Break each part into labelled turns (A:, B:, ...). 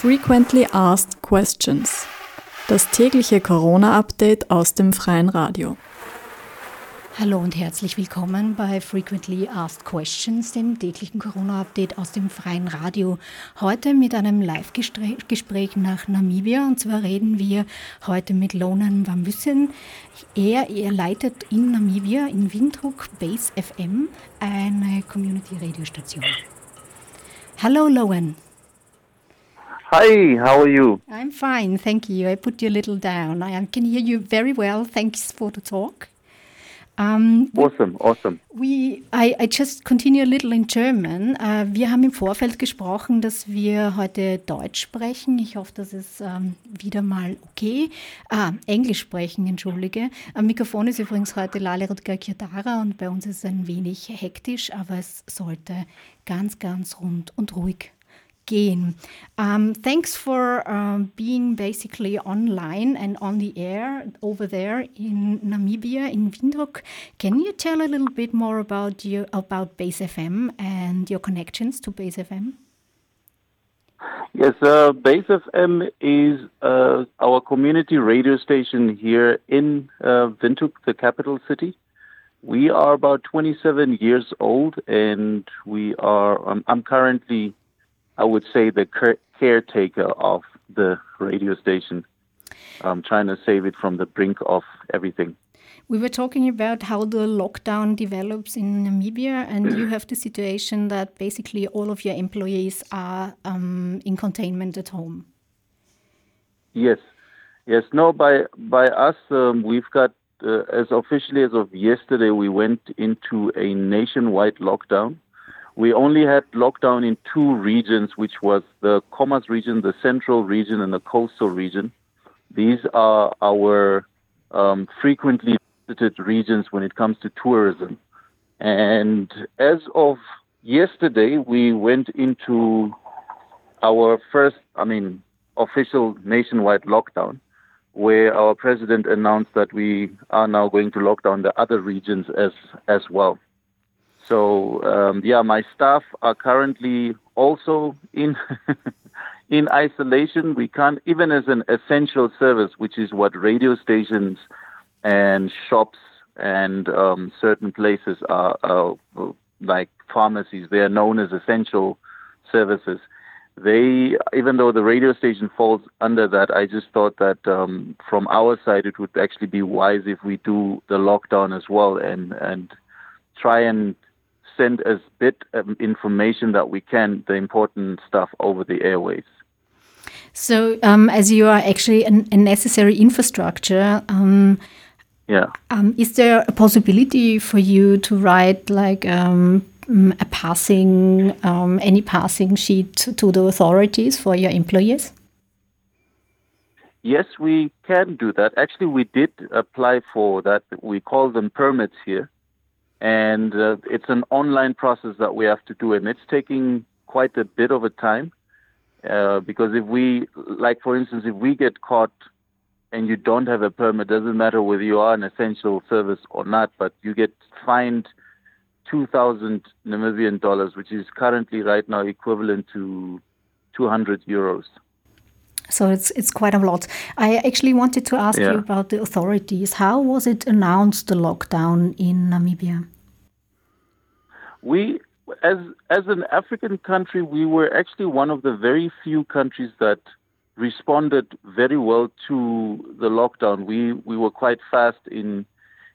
A: Frequently Asked Questions. Das tägliche Corona-Update aus dem freien Radio.
B: Hallo und herzlich willkommen bei Frequently Asked Questions, dem täglichen Corona-Update aus dem freien Radio. Heute mit einem Live-Gespräch nach Namibia und zwar reden wir heute mit Lonan Wambusen. Er, er leitet in Namibia in Windhoek Base FM eine Community-Radiostation. Hallo Loan.
C: Hi, how are you?
B: I'm fine, thank you. I put you a little down. I can hear you very well. Thanks for the talk.
C: Um, awesome, awesome.
B: We, I, I just continue a little in German. Uh, wir haben im Vorfeld gesprochen, dass wir heute Deutsch sprechen. Ich hoffe, das ist um, wieder mal okay. Ah, Englisch sprechen, entschuldige. Am Mikrofon ist übrigens heute Lale Rutger Kirdara und bei uns ist es ein wenig hektisch, aber es sollte ganz, ganz rund und ruhig gain. Um, thanks for um, being basically online and on the air over there in Namibia, in Windhoek. Can you tell a little bit more about you about Base FM and your connections to Base FM?
C: Yes, uh, Base FM is uh, our community radio station here in uh, Windhoek, the capital city. We are about 27 years old, and we are. Um, I'm currently I would say, the caretaker of the radio station, um, trying to save it from the brink of everything.
B: We were talking about how the lockdown develops in Namibia, and you have the situation that basically all of your employees are um, in containment at home.
C: Yes, yes. No, by by us, um, we've got uh, as officially as of yesterday, we went into a nationwide lockdown we only had lockdown in two regions, which was the Khomas region, the Central region, and the Coastal region. These are our um, frequently visited regions when it comes to tourism. And as of yesterday, we went into our first, I mean, official nationwide lockdown, where our president announced that we are now going to lock down the other regions as as well. So um, yeah, my staff are currently also in in isolation. We can't even as an essential service, which is what radio stations and shops and um, certain places are, are like pharmacies. They are known as essential services. They, even though the radio station falls under that, I just thought that um, from our side it would actually be wise if we do the lockdown as well and and try and send as bit of information that we can, the important stuff over the airways.
B: So, um, as you are actually an, a necessary infrastructure, um,
C: yeah,
B: um, is there a possibility for you to write like um, a passing, um, any passing sheet to the authorities for your employees?
C: Yes, we can do that. Actually, we did apply for that. We call them permits here and uh, it's an online process that we have to do, and it's taking quite a bit of a time uh, because if we, like for instance, if we get caught and you don't have a permit, doesn't matter whether you are an essential service or not, but you get fined two thousand Namibian dollars, which is currently right now equivalent to two hundred euros.
B: So it's it's quite a lot. I actually wanted to ask yeah. you about the authorities. How was it announced the lockdown in Namibia?
C: We as as an African country, we were actually one of the very few countries that responded very well to the lockdown. We we were quite fast in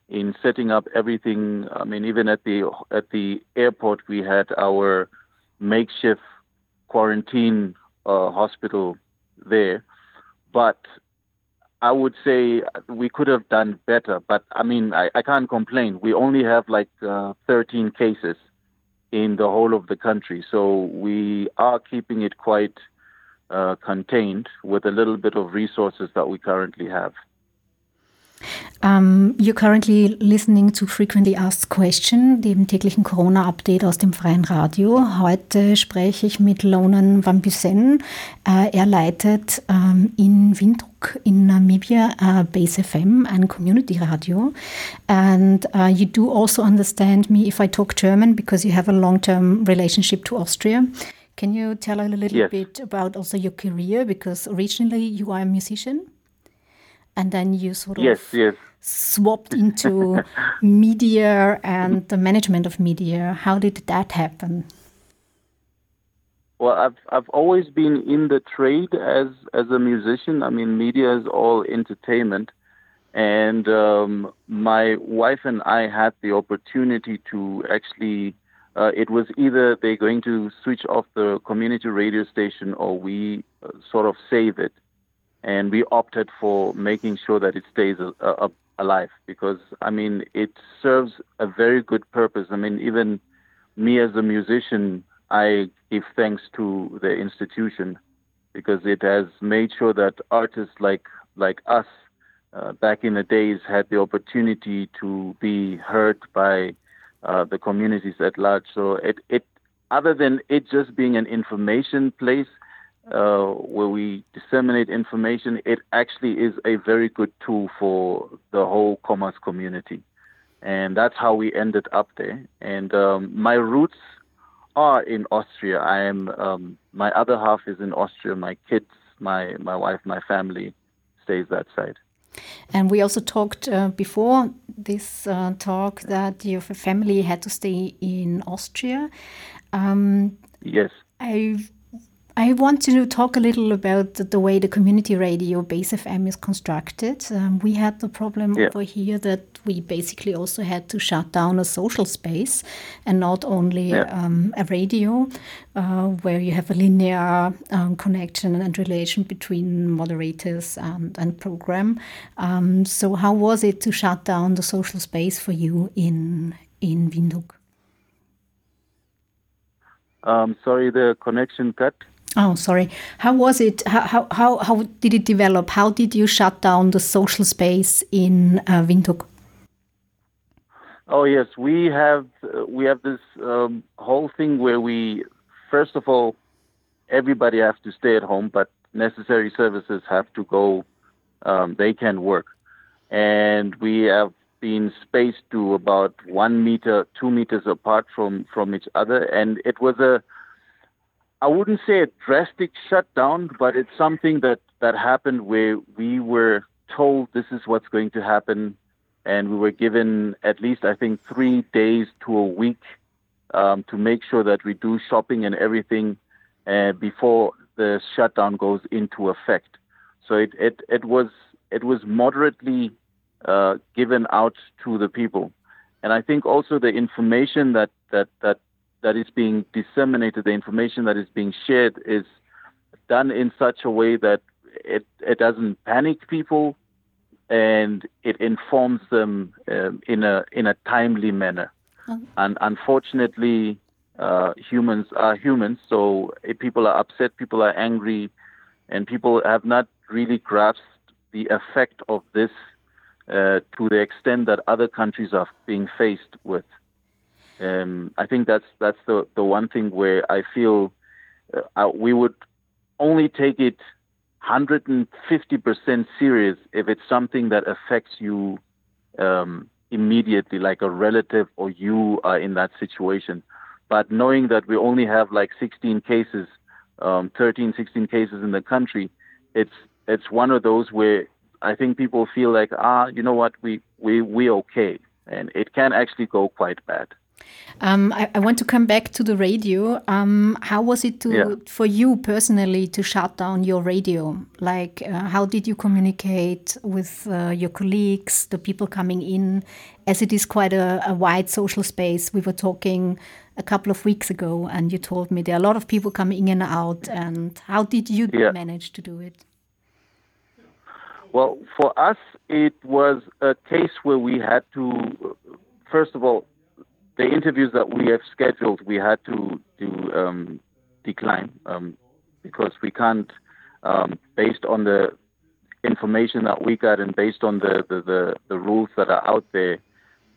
C: in setting up everything. I mean, even at the at the airport, we had our makeshift quarantine uh, hospital there. But I would say we could have done better. But I mean, I, I can't complain. We only have like uh, 13 cases in the whole of the country. So we are keeping it quite uh, contained with a little bit of resources that we currently have.
B: Um, you're currently listening to Frequently Asked Question, dem täglichen Corona-Update aus dem freien Radio. Heute spreche ich mit Lownan Van Busen. Uh, er leitet um, in Windhoek in Namibia uh, Base FM, ein Community Radio. And uh, you do also understand me if I talk German because you have a long-term relationship to Austria. Can you tell a little yes. bit about also your career? Because originally you are a musician, and then you sort of
C: yes, yes.
B: swapped into media and the management of media. How did that happen?
C: Well, I've I've always been in the trade as as a musician. I mean, media is all entertainment, and um, my wife and I had the opportunity to actually. Uh, it was either they're going to switch off the community radio station or we uh, sort of save it, and we opted for making sure that it stays alive because I mean it serves a very good purpose. I mean even me as a musician, I give thanks to the institution because it has made sure that artists like like us uh, back in the days had the opportunity to be heard by uh, the communities at large. So it, it other than it just being an information place uh, where we disseminate information, it actually is a very good tool for the whole commerce community. And that's how we ended up there. And um, my roots are in Austria. I am um, my other half is in Austria. My kids, my my wife, my family stays that side.
B: And we also talked uh, before this uh, talk that your family had to stay in Austria.
C: Um, yes.
B: I I want to talk a little about the, way the community radio Base FM is constructed. Um, we had the problem yeah. over here that we basically also had to shut down a social space and not only yeah. um, a radio uh, where you have a linear um, connection and relation between moderators and, and program. Um, so, how was it to shut down the social space for you in, in Windhoek?
C: Um, sorry, the connection cut.
B: Oh, sorry. How was it? How, how, how did it develop? How did you shut down the social space in uh, Windhoek?
C: Oh yes, we have uh, we have this um, whole thing where we first of all everybody has to stay at home, but necessary services have to go. Um, they can work, and we have been spaced to about one meter, two meters apart from from each other, and it was a I wouldn't say a drastic shutdown, but it's something that, that happened where we were told this is what's going to happen. And we were given at least, I think, three days to a week um, to make sure that we do shopping and everything uh, before the shutdown goes into effect. So it, it, it was it was moderately uh, given out to the people, and I think also the information that that that that is being disseminated, the information that is being shared is done in such a way that it, it doesn't panic people and it informs them um, in a in a timely manner. Oh. And unfortunately, uh, humans are humans, so people are upset, people are angry, and people have not really grasped the effect of this uh, to the extent that other countries are being faced with. Um, I think that's that's the the one thing where I feel uh, we would only take it 150% serious if it's something that affects you um, immediately, like a relative or you are in that situation. But knowing that we only have like 16 cases, um, 13, 16 cases in the country, it's it's one of those where I think people feel like ah, you know what, we we we okay, and it can actually go quite bad.
B: Um, I, I, want to come back to the radio. Um, how was it to, yeah. for you personally to shut down your radio? Like, uh, how did you communicate with uh, your colleagues, the people coming in? As it is quite a, a, wide social space. We were talking a couple of weeks ago, and you told me there are a lot of people coming in and out. And how did you yeah. manage to do it?
C: Well, for us, it was a case where we had to, first of all, the interviews that we have scheduled, we had to um, decline um, because we can't, um, based on the information that we got and based on the, the, the, the, rules that are out there,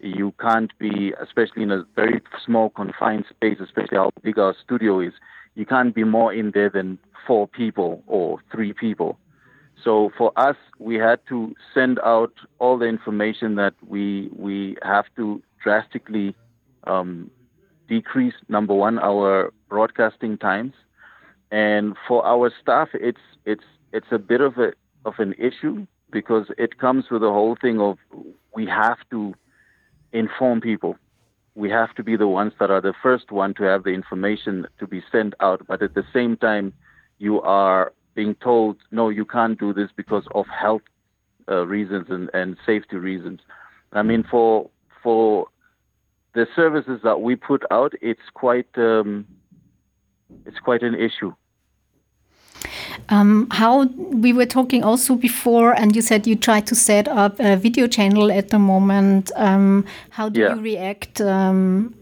C: you can't be, especially in a very small confined space, especially how big our studio is, you can't be more in there than four people or three people. So for us, we had to send out all the information that we we have to drastically um, decrease number one our broadcasting times, and for our staff, it's it's it's a bit of a of an issue because it comes with the whole thing of we have to inform people. We have to be the ones that are the first one to have the information to be sent out, but at the same time, you are being told, no, you can't do this because of health uh, reasons and, and safety reasons. I mean, for for the services that we put out, it's quite um, it's quite an issue.
B: Um, how we were talking also before, and you said you try to set up a video channel at the moment. Um, how do
C: Yeah.
B: you react? Um,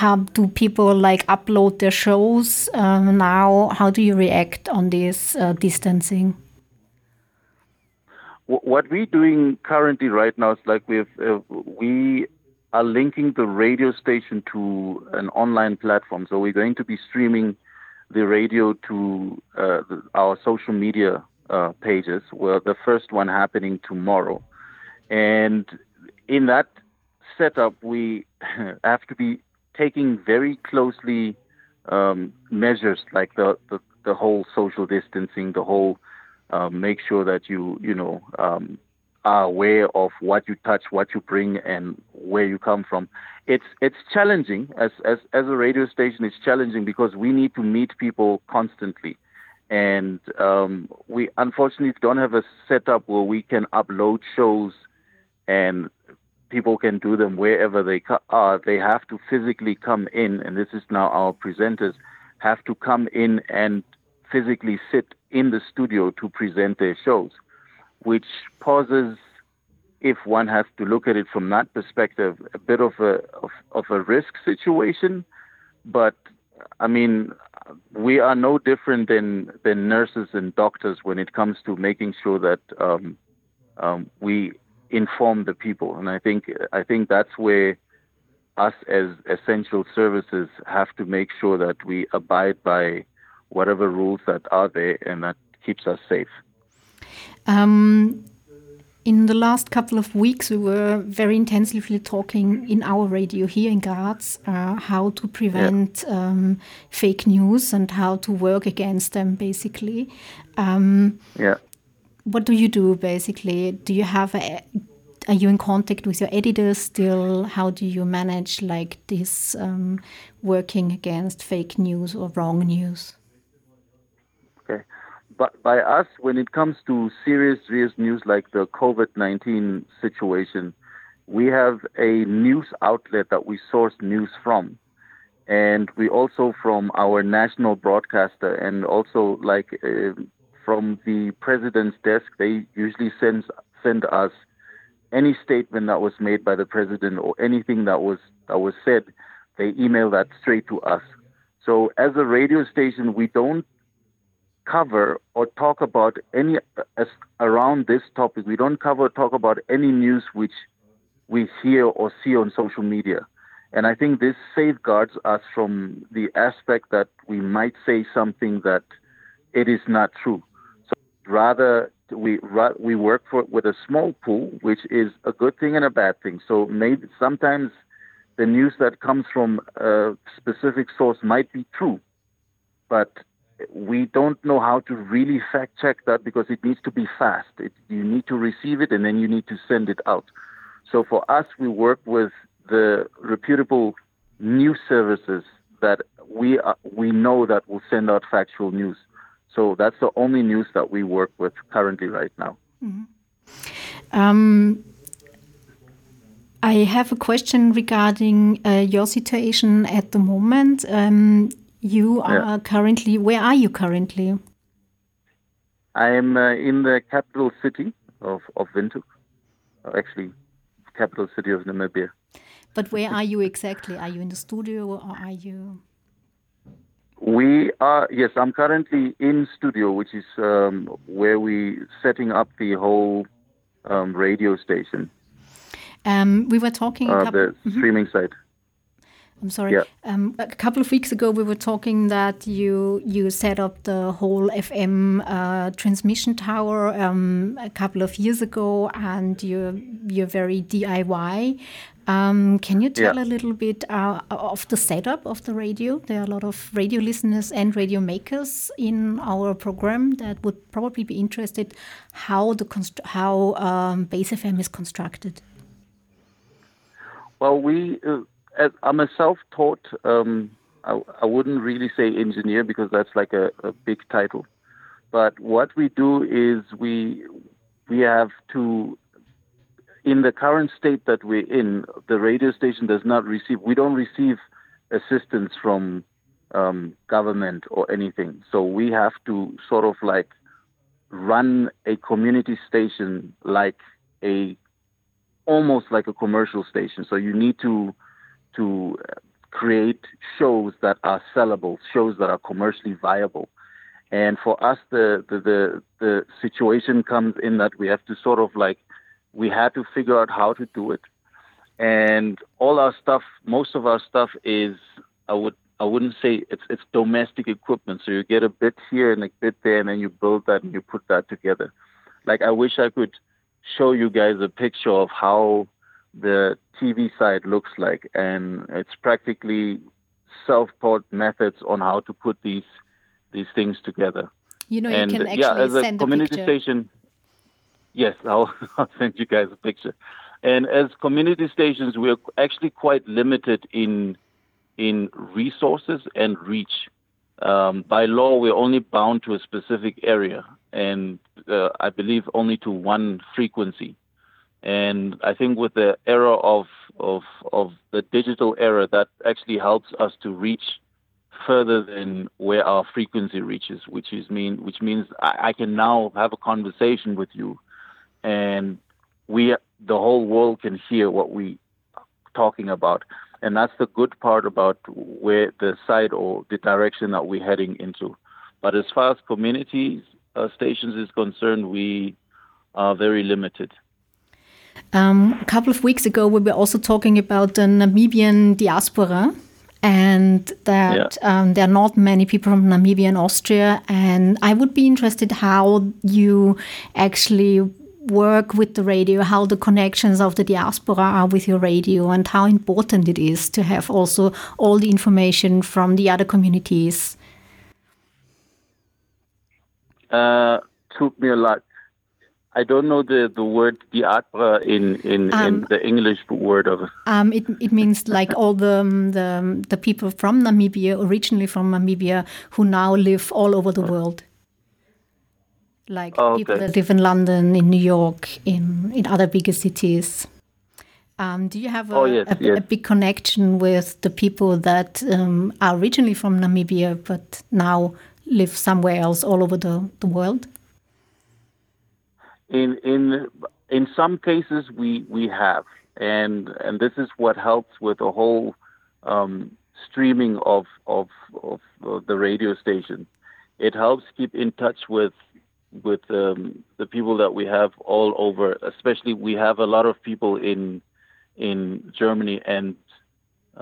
B: how do people like upload their shows um, now? How do you react on this uh, distancing?
C: What we're doing currently right now is like we've uh, we are linking the radio station to an online platform. So we're going to be streaming the radio to uh, the, our social media uh, pages. Well, the first one happening tomorrow, and in that setup, we have to be taking very closely um, measures like the, the the whole social distancing, the whole uh, make sure that you you know um, are aware of what you touch, what you bring, and where you come from. It's it's challenging as as as a radio station. It's challenging because we need to meet people constantly, and um, we unfortunately don't have a setup where we can upload shows and people can do them wherever they are. They have to physically come in, and this is now our presenters have to come in and physically sit in the studio to present their shows, which poses, if one has to look at it from that perspective, a bit of a of, of a risk situation. But I mean, we are no different than than nurses and doctors when it comes to making sure that um, um, we inform the people, and I think I think that's where us as essential services have to make sure that we abide by whatever rules that are there and that keeps us safe.
B: Um, in the last couple of weeks, we were very intensively talking in our radio here in Graz uh, how to prevent um, fake news and how to work against them, basically. Um,
C: Yeah.
B: what do you do, basically? Do you have a are you in contact with your editors still? How do you manage like this um, working against fake news or wrong news?
C: Okay. But by us, when it comes to serious, serious news like the COVID 19 situation, we have a news outlet that we source news from. And we also from our national broadcaster and also like uh, from the president's desk, they usually send, send us any statement that was made by the president or anything that was that was said, they email that straight to us. So as a radio station, we don't cover or talk about any as around this topic. We don't cover talk about any news which we hear or see on social media. And I think this safeguards us from the aspect that we might say something that it is not true. So rather we we work for with a small pool, which is a good thing and a bad thing. So maybe sometimes the news that comes from a specific source might be true, but we don't know how to really fact check that because it needs to be fast. It, you need to receive it and then you need to send it out. So for us, we work with the reputable news services that we are, we know that will send out factual news. So that's the only news that we work with currently right now.
B: Um, I have a question regarding uh, your situation at the moment. Um, you are
C: Yeah.
B: currently, where are you currently?
C: I am uh, in the capital city of of Windhoek, uh, actually, capital city of Namibia.
B: But where are you exactly? Are you in the studio or are you?
C: We are yes. I'm currently in studio, which is um, where we setting up the whole um, radio station,
B: Um, we were talking
C: uh,
B: couple,
C: the streaming site.
B: I'm sorry.
C: Yeah.
B: Um, a couple of weeks ago, we were talking that you you set up the whole FM uh, transmission tower um, a couple of years ago, and you're you're very DIY. Um, can you tell yeah. a little bit uh, of the setup of the radio? There are a lot of radio listeners and radio makers in our program that would probably be interested how the how um, Base FM is constructed.
C: Well, we uh, I'm a self-taught. Um, I, I, wouldn't really say engineer because that's like a, a big title. But what we do is we we have to in the current state that we're in, the radio station does not receive, we don't receive assistance from um, government or anything. So we have to sort of like run a community station like a almost like a commercial station. So you need to to uh, create shows that are sellable, shows that are commercially viable. And for us, the, the, the, the situation comes in that we have to sort of like we had to figure out how to do it. And all our stuff, most of our stuff is, I would, I wouldn't say it's it's domestic equipment. So you get a bit here and a bit there, and then you build that and you put that together. Like I wish I could show you guys a picture of how the TV side looks like, and it's practically self-taught methods on how to put these these things together.
B: You know,
C: and
B: you can actually yeah,
C: as
B: a
C: community
B: a
C: station. Yes, I'll, I'll send you guys a picture. And as community stations, we're actually quite limited in in resources and reach. Um, by law, we're only bound to a specific area, and uh, I believe only to one frequency. And I think with the era of of of the digital era, that actually helps us to reach further than where our frequency reaches, which is mean which means I, I can now have a conversation with you and we the whole world can hear what we are talking about. And that's the good part about where the side or the direction that we're heading into. But as far as community uh, stations is concerned we are very limited
B: um, a couple of weeks ago we were also talking about the namibian diaspora and that yeah. um, there are not many people from Namibia and Austria. And I would be interested how you actually work with the radio, how the connections of the diaspora are with your radio, and how important it is to have also all the information from the other communities?
C: Uh, took me a lot. I don't know the, the word diaspora in, in, um, in the English word of it.
B: Um, it. It means like all the, um, the, the people from Namibia, originally from Namibia, who now live all over the world like oh, okay. people that live in London, in New York, in in other bigger cities. Um, do you have a,
C: oh, yes,
B: a,
C: yes.
B: a, big connection with the people that um, are originally from Namibia but now live somewhere else all over the, the world?
C: In in in some cases we we have, and and this is what helps with the whole um, streaming of, of of the radio station. It helps keep in touch with with um, the people that we have all over. Especially, we have a lot of people in in Germany and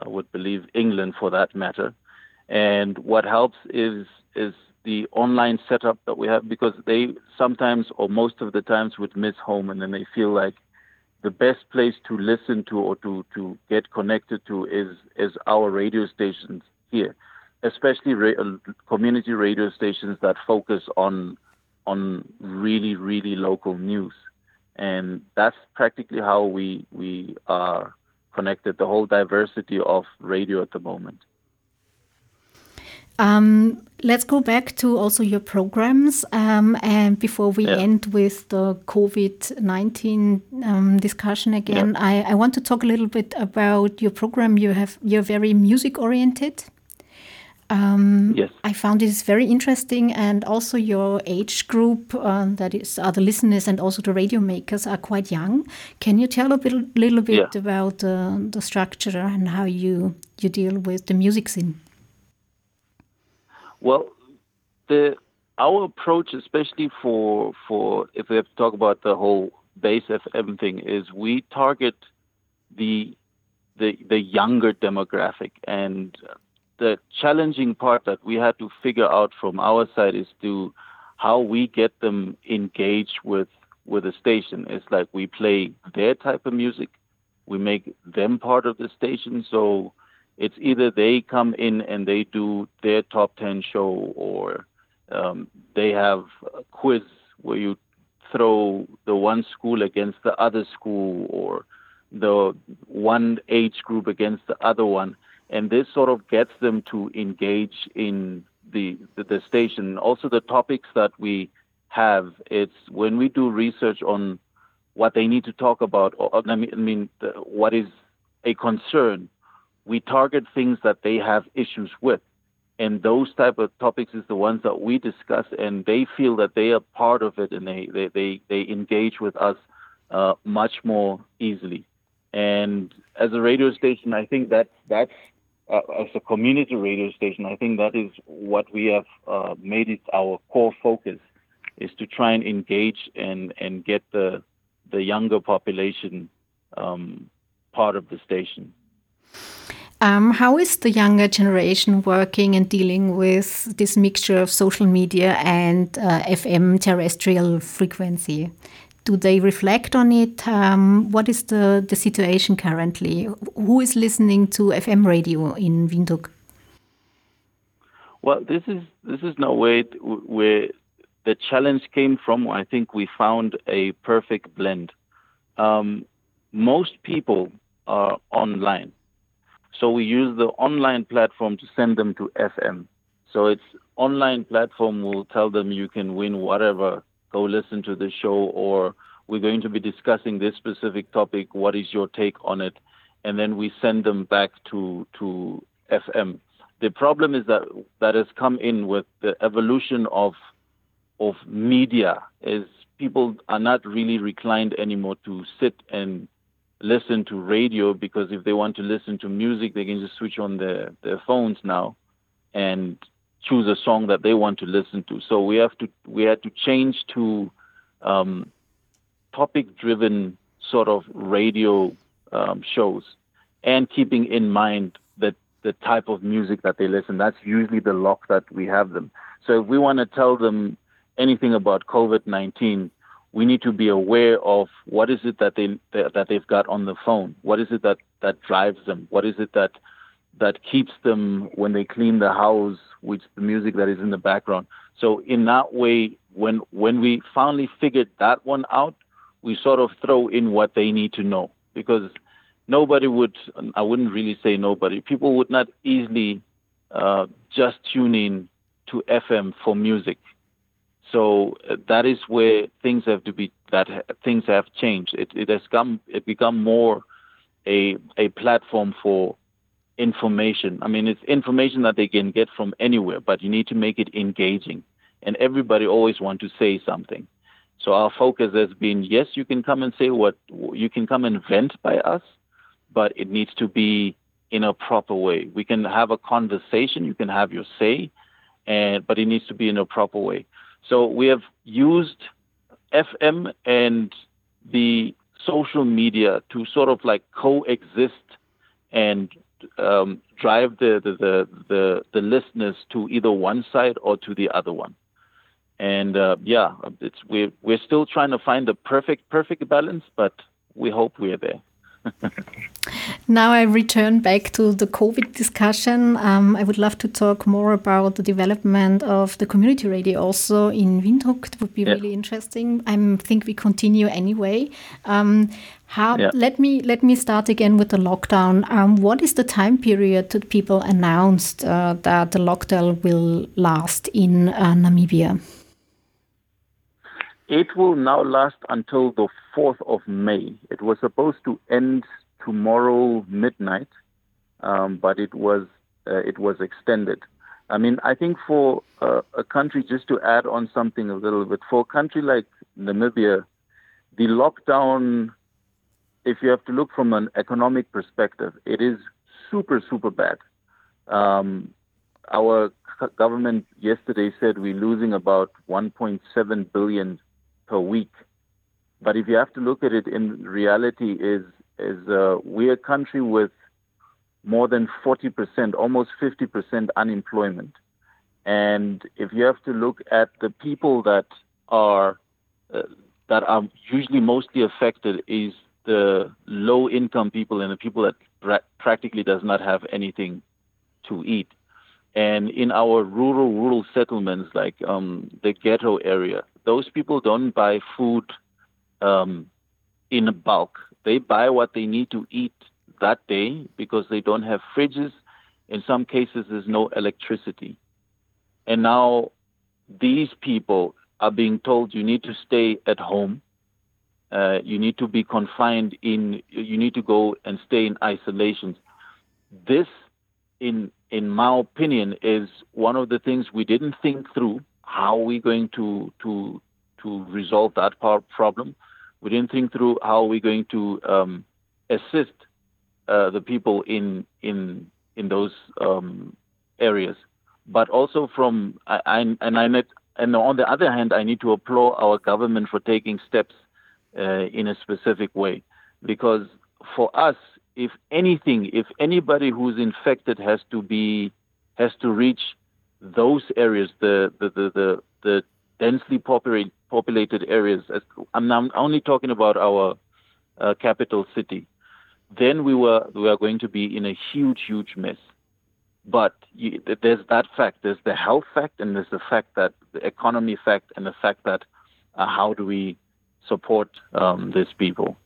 C: I would believe England for that matter. And what helps is is the online setup that we have because they sometimes or most of the times would miss home and then they feel like the best place to listen to or to, to get connected to is is our radio stations here, especially ra- uh, community radio stations that focus on on really, really local news. And that's practically how we, we are connected, the whole diversity of radio at the moment.
B: Um, let's go back to also your programs. Um, and before we yeah. end with the COVID 19 um, discussion again, yeah. I, I, want to talk a little bit about your program. You have, you're very music oriented. Um,
C: yes.
B: I found this very interesting, and also your age group, uh, that is, are the listeners and also the radio makers, are quite young. Can you tell a bit, little bit yeah. about uh, the structure and how you you deal with the music scene?
C: Well, the our approach, especially for for if we have to talk about the whole base FM thing, is we target the the the younger demographic and the challenging part that we had to figure out from our side is to how we get them engaged with with the station. It's like we play their type of music, we make them part of the station. So it's either they come in and they do their top 10 show or um, they have a quiz where you throw the one school against the other school or the one age group against the other one. And this sort of gets them to engage in the, the, the station. Also, the topics that we have, it's when we do research on what they need to talk about, or I mean, I mean the, what is a concern, we target things that they have issues with. And those type of topics is the ones that we discuss, and they feel that they are part of it, and they they they, they engage with us uh, much more easily. And as a radio station, I think that that's uh, as a community radio station, I think that is what we have uh, made it our core focus is to try and engage and, and get the the younger population um, part of the station.
B: Um, how is the younger generation working and dealing with this mixture of social media and uh, FM terrestrial frequency? Do they reflect on it? Um, what is the, the situation currently? Who is listening to FM radio in Windhoek?
C: Well, this is this is no way where the challenge came from. I think we found a perfect blend. Um, most people are online, so we use the online platform to send them to FM. So it's online platform will tell them you can win whatever. Go listen to the show, or we're going to be discussing this specific topic. What is your take on it? And then we send them back to to FM. The problem is that that has come in with the evolution of of media is people are not really reclined anymore to sit and listen to radio because if they want to listen to music, they can just switch on their, their phones now and choose a song that they want to listen to. So we have to we had to change to um, topic driven sort of radio um, shows and keeping in mind that the type of music that they listen. That's usually the lock that we have them. So if we want to tell them anything about COVID 19, we need to be aware of what is it that they that they've got on the phone. What is it that that drives them? What is it that that keeps them when they clean the house, which the music that is in the background. So in that way, when when we finally figured that one out, we sort of throw in what they need to know because nobody would. I wouldn't really say nobody. People would not easily uh, just tune in to FM for music so uh, that is where things have to be that things have changed. It, it has come it become more a a platform for information. I mean, it's information that they can get from anywhere, but you need to make it engaging. And everybody always want to say something. So our focus has been yes, you can come and say what you can come and vent by us, but it needs to be in a proper way. We can have a conversation, you can have your say, and but it needs to be in a proper way. So we have used FM and the social media to sort of like coexist and um, drive the, the, the, the, the listeners to either one side or to the other one. And uh, yeah, it's, we're, we're still trying to find the perfect, perfect balance, but we hope we're there.
B: Now I return back to the COVID discussion. Um, I would love to talk more about the development of the community radio also in Windhoek. It would be yeah. really interesting. I think we continue anyway. Um, how? Yeah. Let me let me start again with the lockdown. Um, what is the time period that people announced uh, that the lockdown will last in uh, Namibia?
C: It will now last until the 4th of May. It was supposed to end tomorrow midnight, um, but it was uh, it was extended. I mean, I think for uh, a country, just to add on something a little bit, for a country like Namibia, the lockdown, if you have to look from an economic perspective, it is super, super bad. Um, our government yesterday said we're losing about 1.7 billion per week. But if you have to look at it in reality, is is uh, we're a country with more than 40%, almost 50% unemployment. And if you have to look at the people that are uh, that are usually mostly affected is the low income people and the people that pra- practically does not have anything to eat. And in our rural rural settlements, like um, the ghetto area, those people don't buy food um, in bulk. They buy what they need to eat that day because they don't have fridges. In some cases, there's no electricity. And now these people are being told you need to stay at home. Uh, you need to be confined in, you need to go and stay in isolation. This, in, in my opinion, is one of the things we didn't think through. How are we going to, to, to resolve that problem? We didn't think through how we're going to um, assist uh, the people in in in those um, areas. But also from I, I, and I net, and on the other hand, I need to applaud our government for taking steps uh, in a specific way, because for us, if anything, if anybody who's infected has to be has to reach those areas, the the the the, the densely populated areas. I'm, I'm only talking about our uh, capital city. Then we were we are going to be in a huge huge mess. But you, there's that fact. There's the health fact, and there's the fact that the economy fact, and the fact that uh, how do we support um, these people.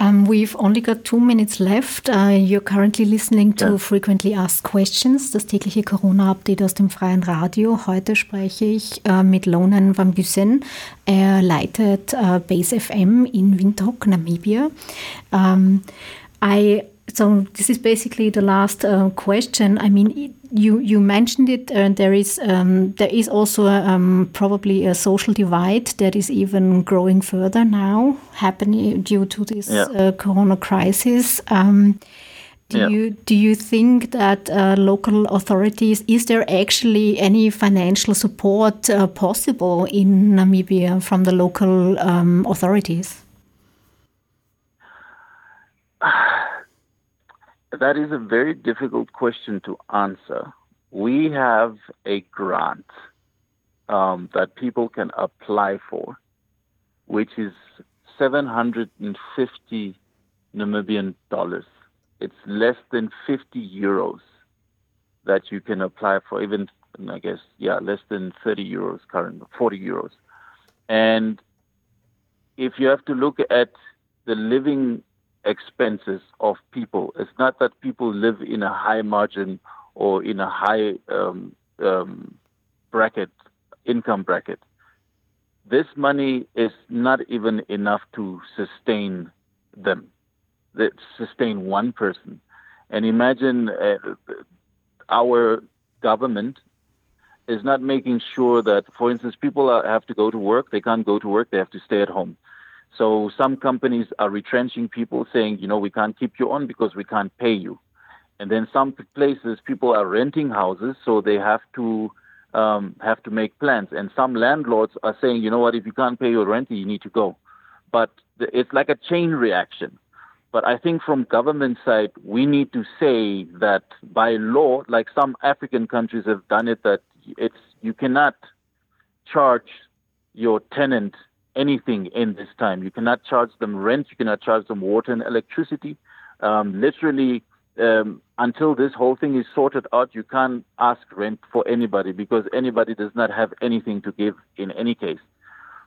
B: Um, we've only got two minutes left. Uh, you're currently listening to ja. Frequently Asked Questions, das tägliche Corona-Update aus dem freien Radio. Heute spreche ich äh, mit Lonan Van Bussen. Er leitet äh, Base FM in Windhoek, Namibia. Um, I so this is basically the last uh, question. I mean, you you mentioned it. and there is um, there is also um, probably a social divide that is even growing further now, happening due to this yeah. uh, Corona crisis. Um, do yeah. you do you think that uh, local authorities is there actually any financial support uh, possible in Namibia from the local um, authorities?
C: That is a very difficult question to answer. We have a grant um, that people can apply for, which is 750 Namibian dollars. It's less than 50 euros that you can apply for, even, I guess, yeah, less than 30 euros current, 40 euros. And if you have to look at the living expenses of people. It's not that people live in a high margin or in a high um, um, bracket, income bracket. This money is not even enough to sustain them, that sustain one person. And imagine uh, our government is not making sure that, for instance, people have to go to work. They can't go to work. They have to stay at home. So some companies are retrenching people, saying, you know, we can't keep you on because we can't pay you. And then some places people are renting houses, so they have to um, have to make plans. And some landlords are saying, you know what, if you can't pay your rent, you need to go. But it's like a chain reaction. But I think from government side, we need to say that by law, like some African countries have done it, that it's you cannot charge your tenant anything in this time. You cannot charge them rent, you cannot charge them water and electricity. Um, literally, um, until this whole thing is sorted out, you can't ask rent for anybody because anybody does not have anything to give in any case.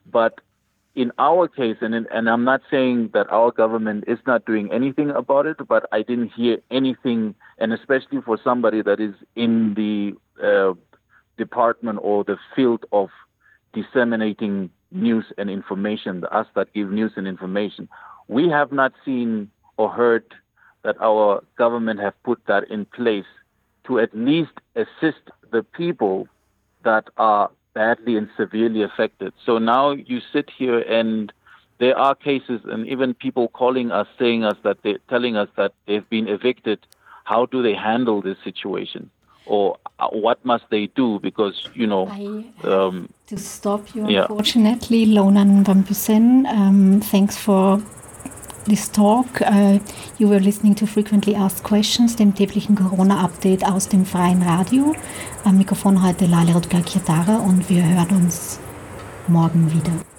C: But in our case, and in, and I'm not saying that our government is not doing anything about it, but I didn't hear anything, and especially for somebody that is in the uh, department or the field of disseminating news and information, the us that give news and information. We have not seen or heard that our government have put that in place to at least assist the people that are badly and severely affected. So now you sit here and there are cases and even people calling us saying us that they're telling us that they've been evicted. How do they handle this situation? Or uh, what must they do? Because you know,
B: um, to stop you, yeah. unfortunately, Lonan Van Bussen, um, thanks for this talk. Uh, you were listening to Frequently Asked Questions, dem täglichen Corona-Update aus dem freien Radio. Am Mikrofon heute Lale Rutger Kiatara und wir hören uns morgen wieder.